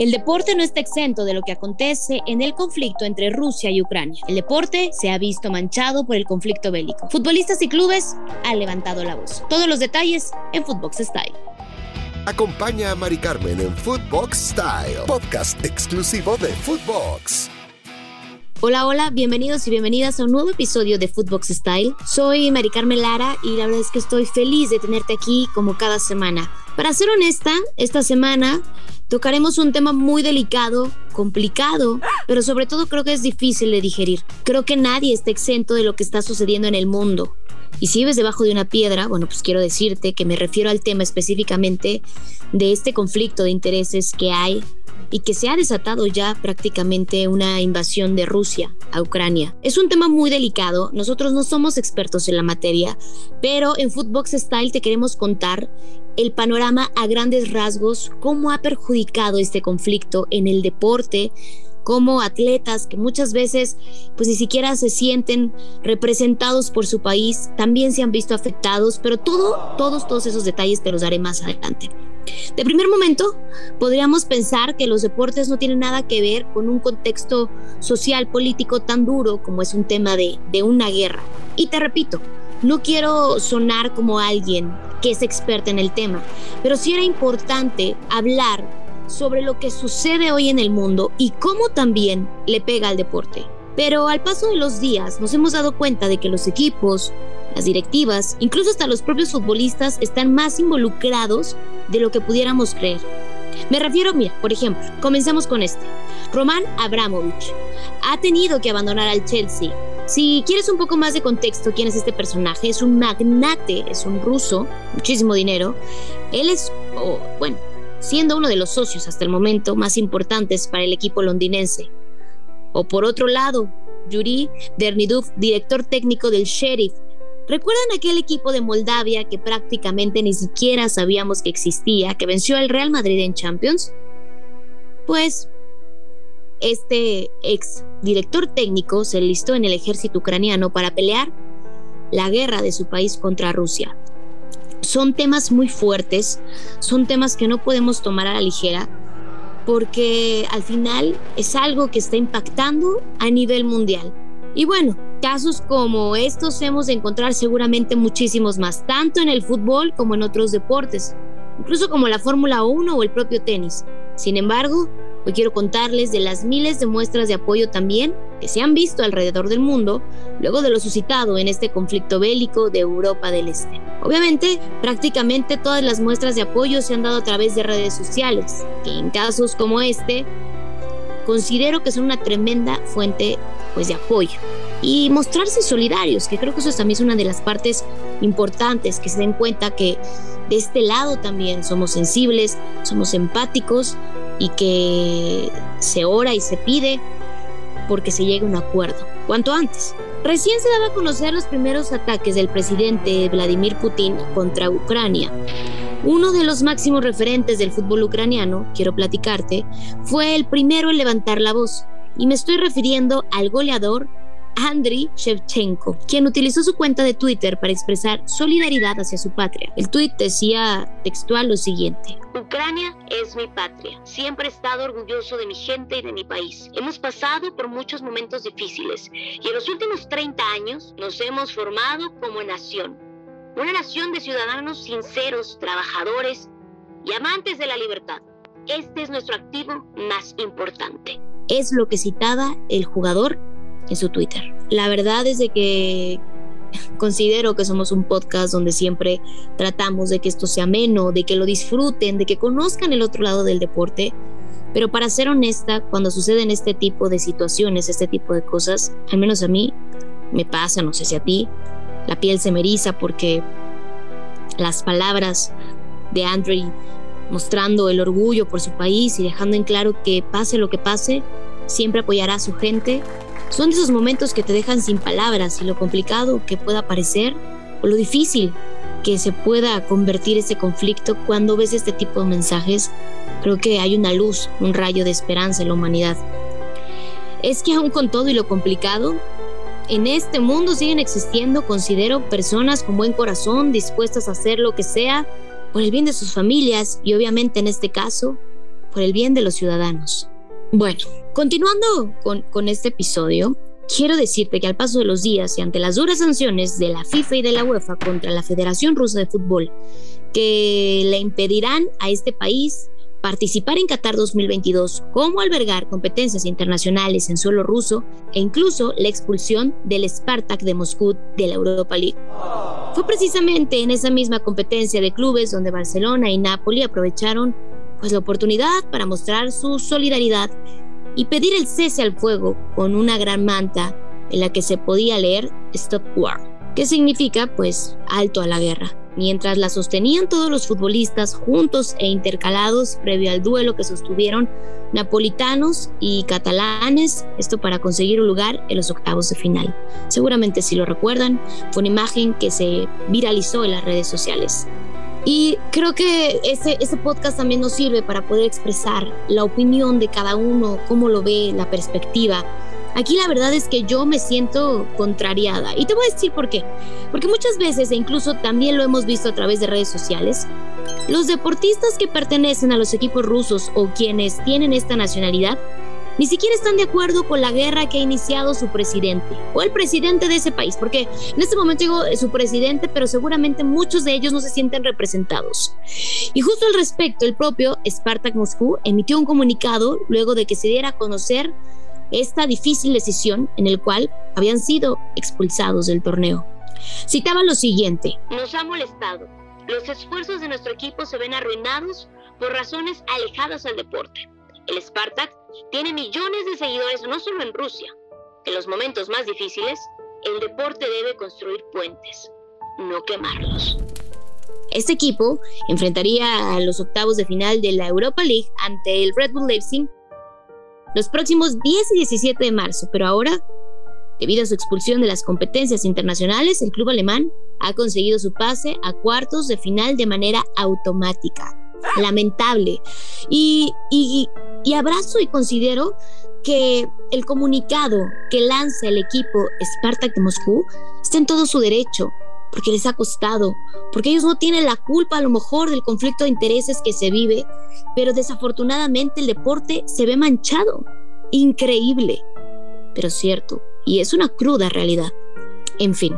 El deporte no está exento de lo que acontece en el conflicto entre Rusia y Ucrania. El deporte se ha visto manchado por el conflicto bélico. Futbolistas y clubes han levantado la voz. Todos los detalles en Footbox Style. Acompaña a Mari Carmen en Footbox Style, podcast exclusivo de Footbox. Hola, hola, bienvenidos y bienvenidas a un nuevo episodio de Footbox Style. Soy Mari Carmen Lara y la verdad es que estoy feliz de tenerte aquí como cada semana. Para ser honesta, esta semana Tocaremos un tema muy delicado, complicado, pero sobre todo creo que es difícil de digerir. Creo que nadie está exento de lo que está sucediendo en el mundo. Y si vives debajo de una piedra, bueno, pues quiero decirte que me refiero al tema específicamente de este conflicto de intereses que hay y que se ha desatado ya prácticamente una invasión de Rusia a Ucrania. Es un tema muy delicado, nosotros no somos expertos en la materia, pero en Footbox Style te queremos contar el panorama a grandes rasgos, cómo ha perjudicado este conflicto en el deporte, como atletas que muchas veces pues ni siquiera se sienten representados por su país, también se han visto afectados, pero todo, todos, todos esos detalles te los daré más adelante. De primer momento, podríamos pensar que los deportes no tienen nada que ver con un contexto social, político tan duro como es un tema de, de una guerra. Y te repito, no quiero sonar como alguien que es experta en el tema, pero sí era importante hablar sobre lo que sucede hoy en el mundo y cómo también le pega al deporte. Pero al paso de los días nos hemos dado cuenta de que los equipos, las directivas, incluso hasta los propios futbolistas están más involucrados de lo que pudiéramos creer. Me refiero, mira, por ejemplo, comencemos con este. Roman Abramovich ha tenido que abandonar al Chelsea. Si quieres un poco más de contexto, ¿quién es este personaje? Es un magnate, es un ruso, muchísimo dinero. Él es, bueno, siendo uno de los socios hasta el momento más importantes para el equipo londinense. O por otro lado, Yuri Dernidov, director técnico del Sheriff. ¿Recuerdan aquel equipo de Moldavia que prácticamente ni siquiera sabíamos que existía, que venció al Real Madrid en Champions? Pues este ex director técnico se listó en el ejército ucraniano para pelear la guerra de su país contra Rusia son temas muy fuertes, son temas que no podemos tomar a la ligera porque al final es algo que está impactando a nivel mundial. Y bueno, casos como estos hemos de encontrar seguramente muchísimos más, tanto en el fútbol como en otros deportes, incluso como la Fórmula 1 o el propio tenis. Sin embargo, Hoy quiero contarles de las miles de muestras de apoyo también que se han visto alrededor del mundo luego de lo suscitado en este conflicto bélico de Europa del Este. Obviamente, prácticamente todas las muestras de apoyo se han dado a través de redes sociales, que en casos como este considero que son una tremenda fuente pues, de apoyo. Y mostrarse solidarios, que creo que eso también es una de las partes importantes, que se den cuenta que de este lado también somos sensibles, somos empáticos y que se ora y se pide porque se llegue a un acuerdo, cuanto antes. Recién se daba a conocer los primeros ataques del presidente Vladimir Putin contra Ucrania. Uno de los máximos referentes del fútbol ucraniano, quiero platicarte, fue el primero en levantar la voz, y me estoy refiriendo al goleador Andriy Shevchenko, quien utilizó su cuenta de Twitter para expresar solidaridad hacia su patria. El tweet decía textual lo siguiente: Ucrania es mi patria. Siempre he estado orgulloso de mi gente y de mi país. Hemos pasado por muchos momentos difíciles y en los últimos 30 años nos hemos formado como nación. Una nación de ciudadanos sinceros, trabajadores y amantes de la libertad. Este es nuestro activo más importante. Es lo que citaba el jugador en su Twitter. La verdad es de que considero que somos un podcast donde siempre tratamos de que esto sea ameno, de que lo disfruten, de que conozcan el otro lado del deporte. Pero para ser honesta, cuando suceden este tipo de situaciones, este tipo de cosas, al menos a mí me pasa, no sé si a ti, la piel se me eriza porque las palabras de Andrew mostrando el orgullo por su país y dejando en claro que pase lo que pase, siempre apoyará a su gente son esos momentos que te dejan sin palabras y lo complicado que pueda parecer o lo difícil que se pueda convertir ese conflicto cuando ves este tipo de mensajes, creo que hay una luz, un rayo de esperanza en la humanidad. Es que aún con todo y lo complicado, en este mundo siguen existiendo, considero, personas con buen corazón dispuestas a hacer lo que sea por el bien de sus familias y obviamente en este caso, por el bien de los ciudadanos. Bueno, continuando con, este episodio, quiero decirte que al paso de los días y ante las duras sanciones de la FIFA y de la UEFA contra la Federación Rusa de Fútbol, que le impedirán a este país participar en Qatar 2022, como albergar competencias internacionales en suelo ruso e incluso la expulsión del Spartak de Moscú de la Europa League. Fue precisamente en esa misma competencia de clubes donde Barcelona y Napoli aprovecharon pues la oportunidad para mostrar su solidaridad y pedir el cese al fuego con una gran manta en la que se podía leer Stop War, que significa pues alto a la guerra mientras la sostenían todos los futbolistas juntos e intercalados previo al duelo que sostuvieron napolitanos y catalanes, esto para conseguir un lugar en los octavos de final. Seguramente si lo recuerdan, fue una imagen que se viralizó en las redes sociales. Y creo que ese, ese podcast también nos sirve para poder expresar la opinión de cada uno, cómo lo ve, la perspectiva Aquí la verdad es que yo me siento contrariada. Y te voy a decir por qué. Porque muchas veces, e incluso también lo hemos visto a través de redes sociales, los deportistas que pertenecen a los equipos rusos o quienes tienen esta nacionalidad, ni siquiera están de acuerdo con la guerra que ha iniciado su presidente o el presidente de ese país, porque en este momento digo su presidente, pero seguramente muchos de ellos no se sienten representados. Y justo al respecto, el propio Spartak Moscú emitió un comunicado luego de que se diera a conocer esta difícil decisión en el cual habían sido expulsados del torneo. Citaba lo siguiente. Nos ha molestado. Los esfuerzos de nuestro equipo se ven arruinados por razones alejadas al deporte. El Spartak tiene millones de seguidores no solo en Rusia. En los momentos más difíciles, el deporte debe construir puentes, no quemarlos. Este equipo enfrentaría a los octavos de final de la Europa League ante el Red Bull Leipzig los próximos 10 y 17 de marzo, pero ahora, debido a su expulsión de las competencias internacionales, el club alemán ha conseguido su pase a cuartos de final de manera automática. Lamentable. Y, y, y abrazo y considero que el comunicado que lanza el equipo Spartak de Moscú está en todo su derecho porque les ha costado, porque ellos no tienen la culpa a lo mejor del conflicto de intereses que se vive, pero desafortunadamente el deporte se ve manchado. Increíble, pero cierto, y es una cruda realidad. En fin,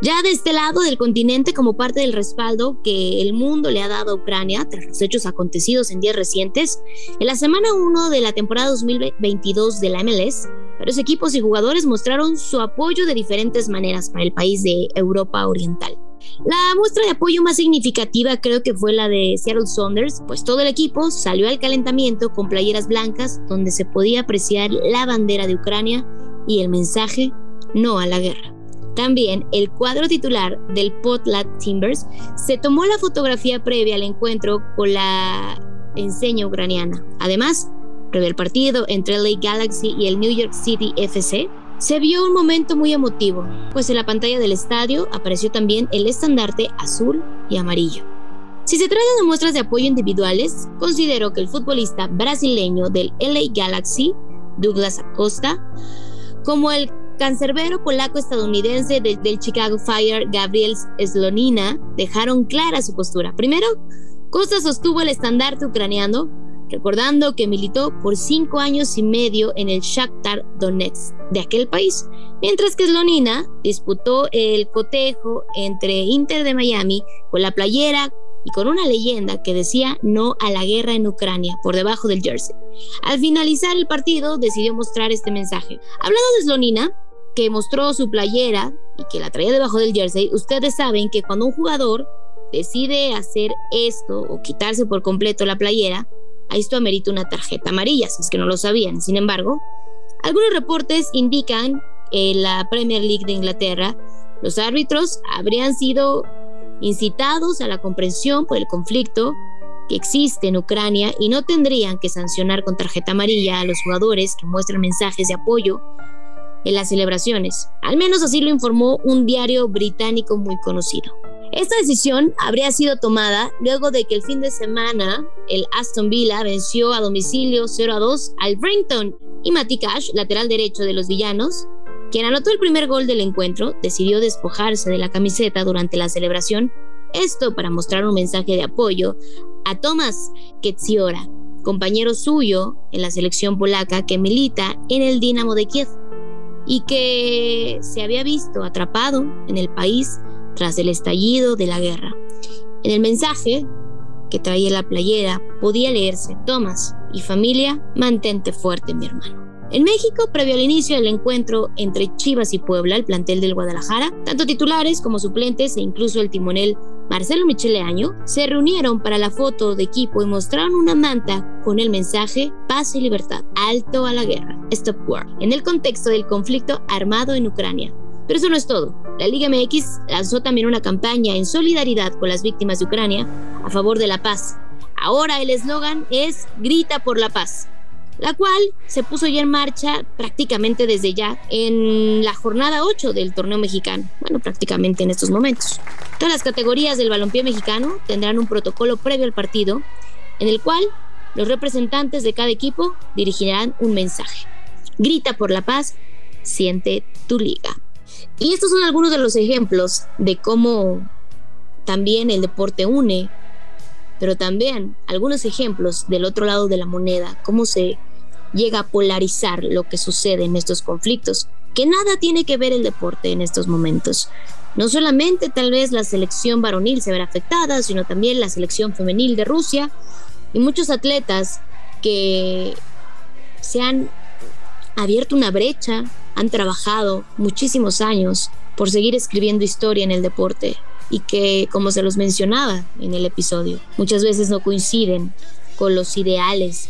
ya de este lado del continente, como parte del respaldo que el mundo le ha dado a Ucrania tras los hechos acontecidos en días recientes, en la semana 1 de la temporada 2022 de la MLS, varios equipos y jugadores mostraron su apoyo de diferentes maneras para el país de Europa Oriental. La muestra de apoyo más significativa creo que fue la de Seattle Saunders, pues todo el equipo salió al calentamiento con playeras blancas donde se podía apreciar la bandera de Ucrania y el mensaje no a la guerra. También el cuadro titular del Potlat Timbers se tomó la fotografía previa al encuentro con la enseña ucraniana. Además, previo al partido entre LA Galaxy y el New York City FC, se vio un momento muy emotivo, pues en la pantalla del estadio apareció también el estandarte azul y amarillo. Si se trata de muestras de apoyo individuales, considero que el futbolista brasileño del LA Galaxy, Douglas Acosta, como el cancerbero polaco-estadounidense del, Chicago Fire, Gabriel Slonina, dejaron clara su postura. Primero, Costa sostuvo el estandarte ucraniano, recordando que militó por cinco años y medio en el Shakhtar Donetsk de aquel país, mientras que Slonina disputó el cotejo entre Inter de Miami con la playera y con una leyenda que decía no a la guerra en Ucrania por debajo del jersey. Al finalizar el partido decidió mostrar este mensaje. Hablando de Slonina, que mostró su playera y que la traía debajo del jersey, ustedes saben que cuando un jugador decide hacer esto o quitarse por completo la playera, a esto amerita una tarjeta amarilla, si es que no lo sabían. Sin embargo, algunos reportes indican que en la Premier League de Inglaterra los árbitros habrían sido incitados a la comprensión por el conflicto que existe en Ucrania y no tendrían que sancionar con tarjeta amarilla a los jugadores que muestran mensajes de apoyo en las celebraciones. Al menos así lo informó un diario británico muy conocido. Esta decisión habría sido tomada luego de que el fin de semana el Aston Villa venció a domicilio 0 a 2 al Brenton y Matty Cash, lateral derecho de los villanos, quien anotó el primer gol del encuentro, decidió despojarse de la camiseta durante la celebración, esto para mostrar un mensaje de apoyo a Thomas Ketziora, compañero suyo en la selección polaca que milita en el Dinamo de Kiev y que se había visto atrapado en el país tras el estallido de la guerra. En el mensaje que traía la playera podía leerse, Tomás y familia, mantente fuerte mi hermano. En México, previo al inicio del encuentro entre Chivas y Puebla, el plantel del Guadalajara, tanto titulares como suplentes e incluso el timonel Marcelo Michele Año se reunieron para la foto de equipo y mostraron una manta con el mensaje Paz y libertad, alto a la guerra, Stop War, en el contexto del conflicto armado en Ucrania. Pero eso no es todo. La Liga MX lanzó también una campaña en solidaridad con las víctimas de Ucrania a favor de la paz. Ahora el eslogan es Grita por la paz la cual se puso ya en marcha prácticamente desde ya en la jornada 8 del torneo mexicano, bueno, prácticamente en estos momentos. Todas las categorías del balompié mexicano tendrán un protocolo previo al partido en el cual los representantes de cada equipo dirigirán un mensaje. Grita por la paz, siente tu liga. Y estos son algunos de los ejemplos de cómo también el deporte une, pero también algunos ejemplos del otro lado de la moneda, cómo se llega a polarizar lo que sucede en estos conflictos, que nada tiene que ver el deporte en estos momentos. No solamente tal vez la selección varonil se verá afectada, sino también la selección femenil de Rusia y muchos atletas que se han abierto una brecha, han trabajado muchísimos años por seguir escribiendo historia en el deporte y que, como se los mencionaba en el episodio, muchas veces no coinciden con los ideales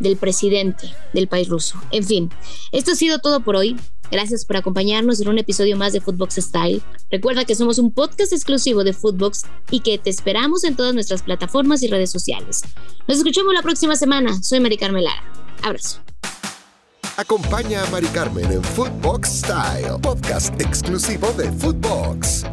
del presidente del país ruso. En fin, esto ha sido todo por hoy. Gracias por acompañarnos en un episodio más de Footbox Style. Recuerda que somos un podcast exclusivo de Footbox y que te esperamos en todas nuestras plataformas y redes sociales. Nos escuchamos la próxima semana. Soy Mari Carmen Lara. Abrazo. Acompaña a Mari Carmen en Footbox Style, podcast exclusivo de Footbox.